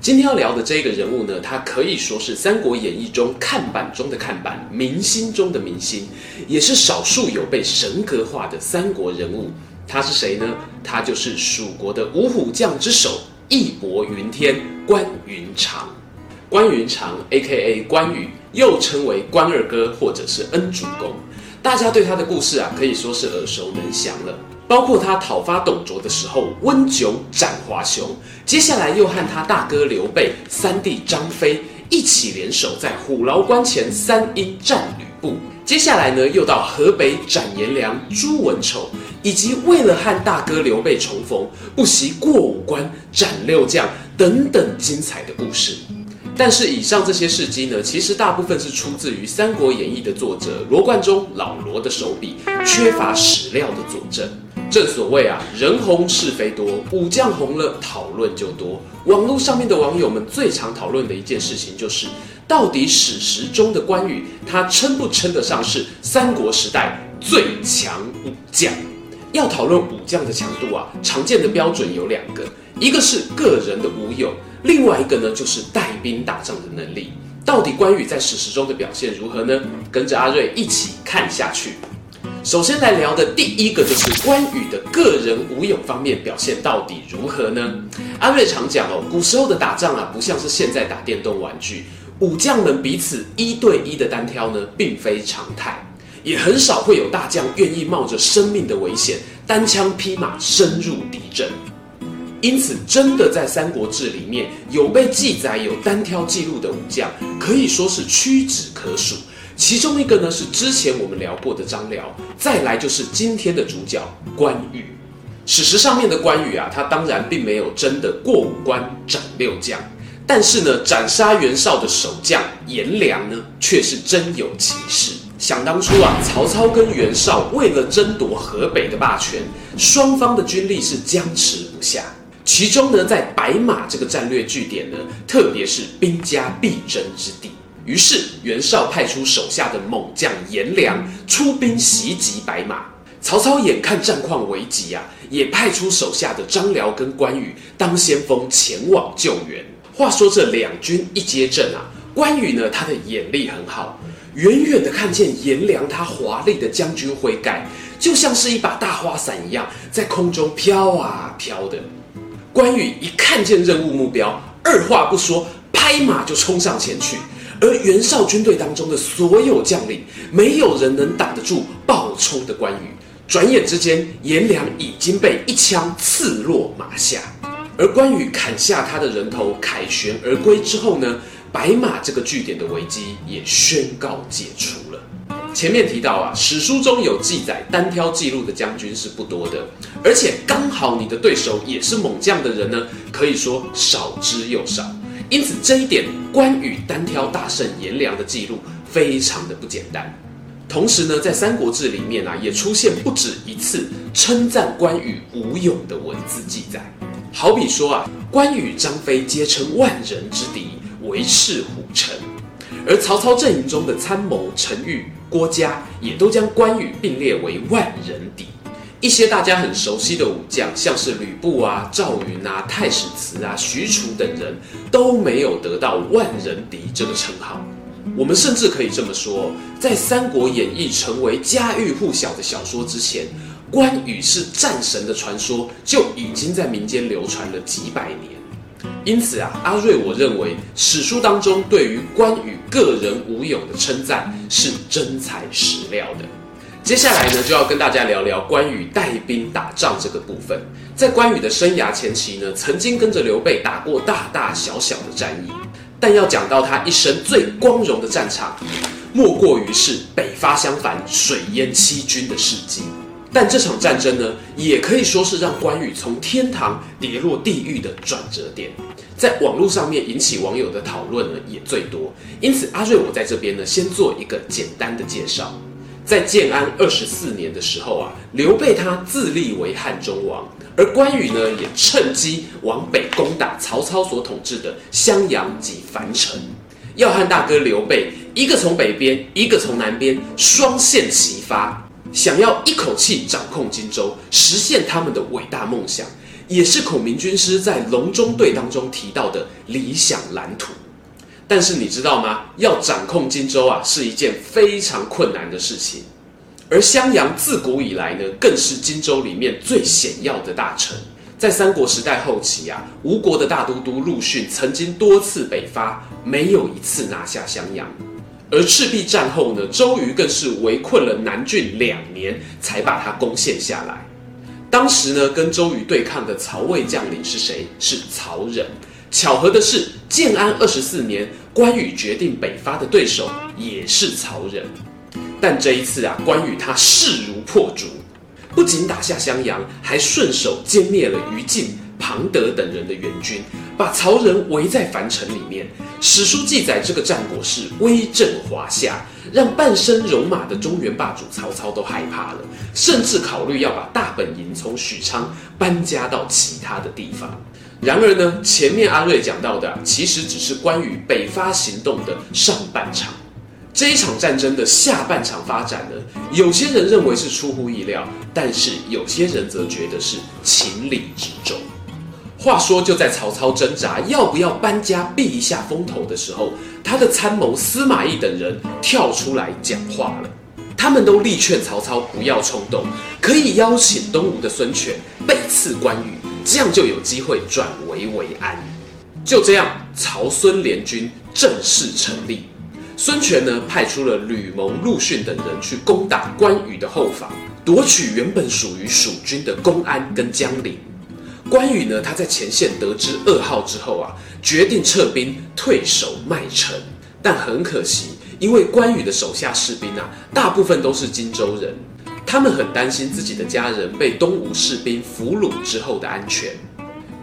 今天要聊的这个人物呢，他可以说是《三国演义》中看板中的看板，明星中的明星，也是少数有被神格化的三国人物。他是谁呢？他就是蜀国的五虎将之首，义薄云天关云长。关云长 （A.K.A. 关羽）又称为关二哥或者是恩主公，大家对他的故事啊，可以说是耳熟能详了。包括他讨伐董卓的时候温酒斩华雄，接下来又和他大哥刘备、三弟张飞一起联手在虎牢关前三英战吕布，接下来呢又到河北斩颜良、诛文丑，以及为了和大哥刘备重逢，不惜过五关斩六将等等精彩的故事。但是以上这些事迹呢，其实大部分是出自于《三国演义》的作者罗贯中老罗的手笔，缺乏史料的佐证。正所谓啊，人红是非多，武将红了讨论就多。网络上面的网友们最常讨论的一件事情就是，到底史实中的关羽，他称不称得上是三国时代最强武将？要讨论武将的强度啊，常见的标准有两个，一个是个人的武勇，另外一个呢就是带兵打仗的能力。到底关羽在史实中的表现如何呢？跟着阿瑞一起看下去。首先来聊的第一个就是关羽的个人武勇方面表现到底如何呢？阿瑞常讲哦，古时候的打仗啊，不像是现在打电动玩具，武将们彼此一对一的单挑呢，并非常态，也很少会有大将愿意冒着生命的危险，单枪匹马深入敌阵。因此，真的在《三国志》里面有被记载有单挑记录的武将，可以说是屈指可数。其中一个呢是之前我们聊过的张辽，再来就是今天的主角关羽。史实上面的关羽啊，他当然并没有真的过五关斩六将，但是呢，斩杀袁绍的守将颜良呢，却是真有其事。想当初啊，曹操跟袁绍为了争夺河北的霸权，双方的军力是僵持不下。其中呢，在白马这个战略据点呢，特别是兵家必争之地。于是袁绍派出手下的猛将颜良出兵袭击白马，曹操眼看战况危急啊，也派出手下的张辽跟关羽当先锋前往救援。话说这两军一接阵啊，关羽呢，他的眼力很好，远远的看见颜良他华丽的将军挥盖，就像是一把大花伞一样，在空中飘啊飘的。关羽一看见任务目标，二话不说，拍马就冲上前去。而袁绍军队当中的所有将领，没有人能挡得住暴冲的关羽。转眼之间，颜良已经被一枪刺落马下。而关羽砍下他的人头，凯旋而归之后呢，白马这个据点的危机也宣告解除了。前面提到啊，史书中有记载单挑记录的将军是不多的，而且刚好你的对手也是猛将的人呢，可以说少之又少。因此，这一点关羽单挑大圣颜良的记录非常的不简单。同时呢，在《三国志》里面啊，也出现不止一次称赞关羽武勇的文字记载。好比说啊，关羽、张飞皆称万人之敌，唯赤虎臣。而曹操阵营中的参谋陈玉、郭嘉，也都将关羽并列为万人敌。一些大家很熟悉的武将，像是吕布啊、赵云啊、太史慈啊、许褚等人，都没有得到万人敌这个称号。我们甚至可以这么说，在《三国演义》成为家喻户晓的小说之前，关羽是战神的传说就已经在民间流传了几百年。因此啊，阿瑞我认为史书当中对于关羽个人武勇的称赞是真材实料的。接下来呢，就要跟大家聊聊关羽带兵打仗这个部分。在关羽的生涯前期呢，曾经跟着刘备打过大大小小的战役，但要讲到他一生最光荣的战场，莫过于是北伐襄樊、水淹七军的事迹。但这场战争呢，也可以说是让关羽从天堂跌落地狱的转折点，在网络上面引起网友的讨论呢也最多。因此，阿睿我在这边呢，先做一个简单的介绍。在建安二十四年的时候啊，刘备他自立为汉中王，而关羽呢也趁机往北攻打曹操所统治的襄阳及樊城，要和大哥刘备一个从北边，一个从南边，双线齐发。想要一口气掌控荆州，实现他们的伟大梦想，也是孔明军师在隆中对当中提到的理想蓝图。但是你知道吗？要掌控荆州啊，是一件非常困难的事情。而襄阳自古以来呢，更是荆州里面最险要的大城。在三国时代后期啊，吴国的大都督陆逊曾经多次北伐，没有一次拿下襄阳。而赤壁战后呢，周瑜更是围困了南郡两年，才把它攻陷下来。当时呢，跟周瑜对抗的曹魏将领是谁？是曹仁。巧合的是，建安二十四年，关羽决定北伐的对手也是曹仁。但这一次啊，关羽他势如破竹，不仅打下襄阳，还顺手歼灭了于禁。庞德等人的援军把曹仁围在樊城里面。史书记载，这个战果是威震华夏，让半生戎马的中原霸主曹操都害怕了，甚至考虑要把大本营从许昌搬家到其他的地方。然而呢，前面阿瑞讲到的，其实只是关羽北伐行动的上半场。这一场战争的下半场发展呢，有些人认为是出乎意料，但是有些人则觉得是情理之中。话说，就在曹操挣扎要不要搬家避一下风头的时候，他的参谋司马懿等人跳出来讲话了。他们都力劝曹操不要冲动，可以邀请东吴的孙权背刺关羽，这样就有机会转危为安。就这样，曹孙联军正式成立。孙权呢，派出了吕蒙、陆逊等人去攻打关羽的后方，夺取原本属于蜀军的公安跟江陵。关羽呢，他在前线得知噩耗之后啊，决定撤兵退守麦城。但很可惜，因为关羽的手下士兵啊，大部分都是荆州人，他们很担心自己的家人被东吴士兵俘虏之后的安全，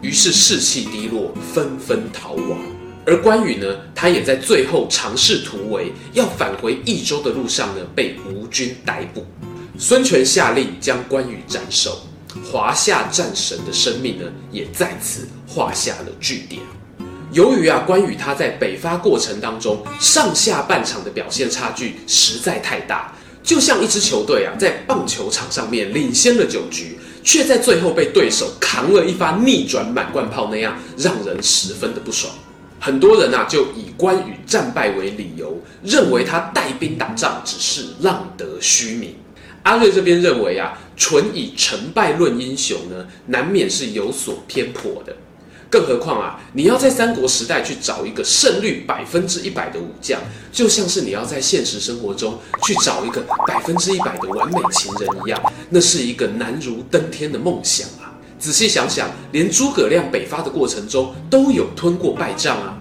于是士气低落，纷纷逃亡。而关羽呢，他也在最后尝试突围，要返回益州的路上呢，被吴军逮捕。孙权下令将关羽斩首。华夏战神的生命呢，也在此画下了句点。由于啊，关羽他在北伐过程当中上下半场的表现差距实在太大，就像一支球队啊，在棒球场上面领先了九局，却在最后被对手扛了一发逆转满贯炮那样，让人十分的不爽。很多人啊，就以关羽战败为理由，认为他带兵打仗只是浪得虚名。阿瑞这边认为啊，纯以成败论英雄呢，难免是有所偏颇的。更何况啊，你要在三国时代去找一个胜率百分之一百的武将，就像是你要在现实生活中去找一个百分之一百的完美情人一样，那是一个难如登天的梦想啊！仔细想想，连诸葛亮北伐的过程中都有吞过败仗啊。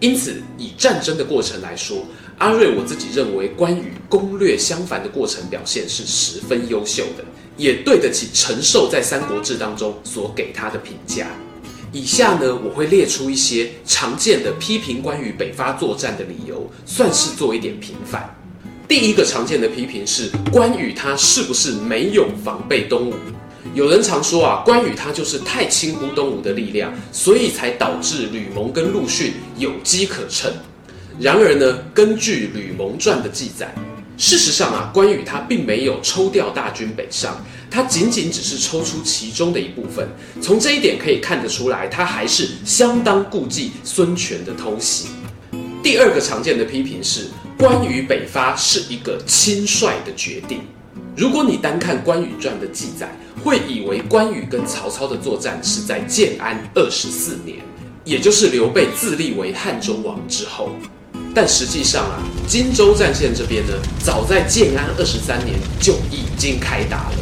因此，以战争的过程来说，阿瑞我自己认为关羽攻略襄樊的过程表现是十分优秀的，也对得起陈寿在《三国志》当中所给他的评价。以下呢，我会列出一些常见的批评关羽北伐作战的理由，算是做一点平反。第一个常见的批评是关羽他是不是没有防备东吴？有人常说啊，关羽他就是太轻忽东吴的力量，所以才导致吕蒙跟陆逊有机可乘。然而呢，根据《吕蒙传》的记载，事实上啊，关羽他并没有抽调大军北上，他仅仅只是抽出其中的一部分。从这一点可以看得出来，他还是相当顾忌孙权的偷袭。第二个常见的批评是，关羽北伐是一个轻率的决定。如果你单看《关羽传》的记载，会以为关羽跟曹操的作战是在建安二十四年，也就是刘备自立为汉中王之后。但实际上啊，荆州战线这边呢，早在建安二十三年就已经开打了。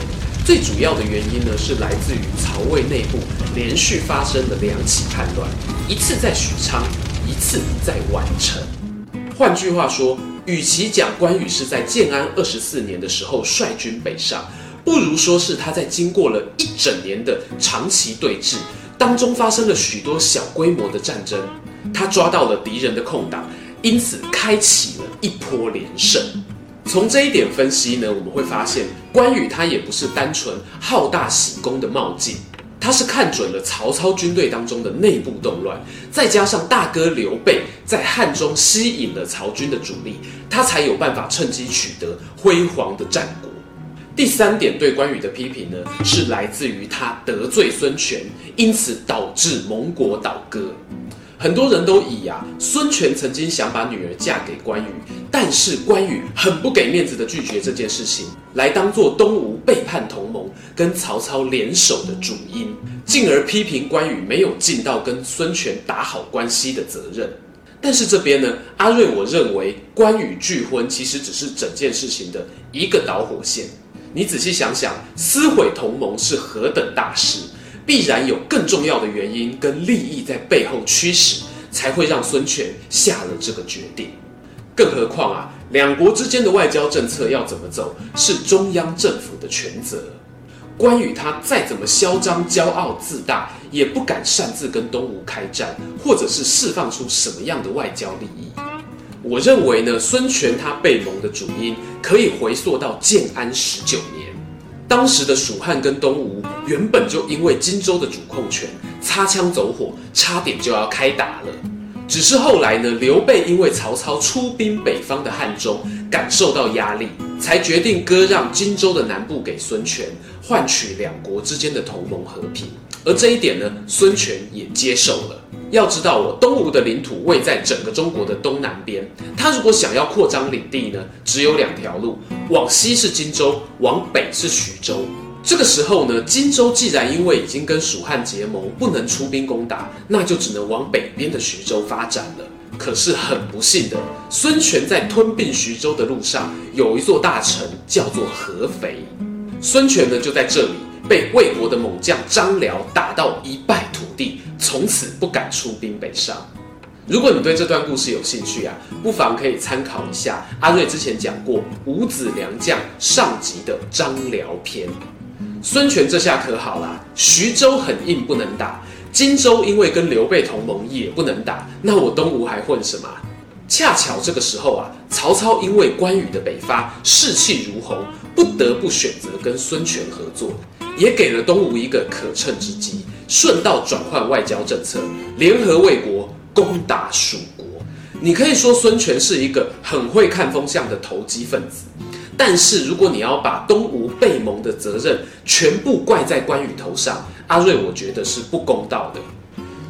最主要的原因呢，是来自于曹魏内部连续发生的两起叛乱，一次在许昌，一次在宛城。换句话说，与其讲关羽是在建安二十四年的时候率军北上，不如说是他在经过了一整年的长期对峙当中，发生了许多小规模的战争，他抓到了敌人的空档，因此开启了一波连胜。从这一点分析呢，我们会发现关羽他也不是单纯好大喜功的冒进。他是看准了曹操军队当中的内部动乱，再加上大哥刘备在汉中吸引了曹军的主力，他才有办法趁机取得辉煌的战果。第三点对关羽的批评呢，是来自于他得罪孙权，因此导致蒙国倒戈。很多人都以啊，孙权曾经想把女儿嫁给关羽，但是关羽很不给面子的拒绝这件事情，来当做东吴背叛同盟、跟曹操联手的主因，进而批评关羽没有尽到跟孙权打好关系的责任。但是这边呢，阿瑞我认为关羽拒婚其实只是整件事情的一个导火线。你仔细想想，撕毁同盟是何等大事。必然有更重要的原因跟利益在背后驱使，才会让孙权下了这个决定。更何况啊，两国之间的外交政策要怎么走，是中央政府的权责。关羽他再怎么嚣张、骄傲、自大，也不敢擅自跟东吴开战，或者是释放出什么样的外交利益。我认为呢，孙权他被盟的主因可以回溯到建安十九年。当时的蜀汉跟东吴原本就因为荆州的主控权擦枪走火，差点就要开打了。只是后来呢，刘备因为曹操出兵北方的汉中，感受到压力，才决定割让荆州的南部给孙权，换取两国之间的同盟和平。而这一点呢，孙权也接受了。要知道，我东吴的领土位在整个中国的东南边，他如果想要扩张领地呢，只有两条路：往西是荆州，往北是徐州。这个时候呢，荆州既然因为已经跟蜀汉结盟，不能出兵攻打，那就只能往北边的徐州发展了。可是很不幸的，孙权在吞并徐州的路上，有一座大城叫做合肥，孙权呢就在这里。被魏国的猛将张辽打到一败涂地，从此不敢出兵北上。如果你对这段故事有兴趣啊，不妨可以参考一下阿瑞之前讲过《五子良将》上集的张辽篇。孙权这下可好啦，徐州很硬不能打，荆州因为跟刘备同盟也不能打，那我东吴还混什么？恰巧这个时候啊，曹操因为关羽的北伐士气如虹，不得不选择跟孙权合作。也给了东吴一个可乘之机，顺道转换外交政策，联合魏国攻打蜀国。你可以说孙权是一个很会看风向的投机分子，但是如果你要把东吴背盟的责任全部怪在关羽头上，阿瑞我觉得是不公道的。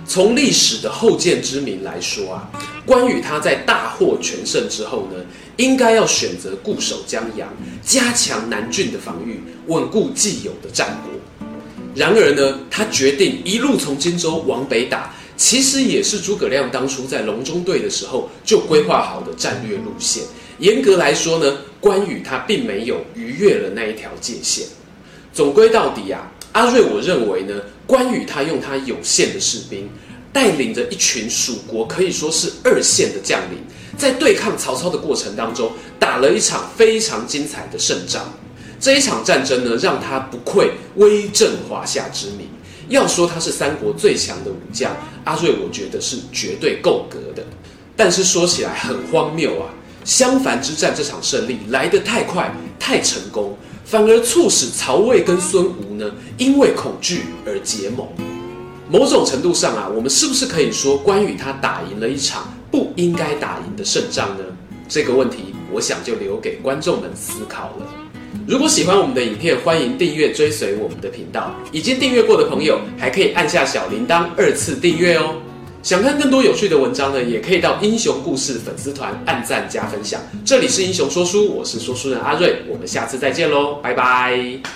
从历史的后见之明来说啊，关羽他在大获全胜之后呢，应该要选择固守江阳，加强南郡的防御，稳固既有的战果。然而呢，他决定一路从荆州往北打，其实也是诸葛亮当初在隆中对的时候就规划好的战略路线。严格来说呢，关羽他并没有逾越了那一条界限。总归到底啊，阿瑞我认为呢，关羽他用他有限的士兵，带领着一群蜀国可以说是二线的将领。在对抗曹操的过程当中，打了一场非常精彩的胜仗。这一场战争呢，让他不愧威震华夏之名。要说他是三国最强的武将，阿瑞我觉得是绝对够格的。但是说起来很荒谬啊，襄樊之战这场胜利来得太快太成功，反而促使曹魏跟孙吴呢，因为恐惧而结盟。某种程度上啊，我们是不是可以说关羽他打赢了一场？不应该打赢的胜仗呢？这个问题，我想就留给观众们思考了。如果喜欢我们的影片，欢迎订阅追随我们的频道。已经订阅过的朋友，还可以按下小铃铛二次订阅哦。想看更多有趣的文章呢，也可以到英雄故事粉丝团按赞加分享。这里是英雄说书，我是说书人阿瑞，我们下次再见喽，拜拜。